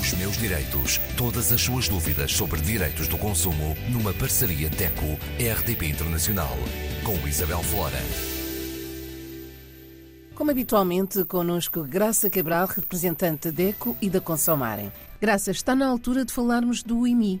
Os meus direitos. Todas as suas dúvidas sobre direitos do consumo numa parceria DECO-RDP Internacional. Com Isabel Flora. Como habitualmente, connosco Graça Cabral, representante da DECO e da Consomarem. Graça, está na altura de falarmos do IMI,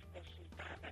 consultada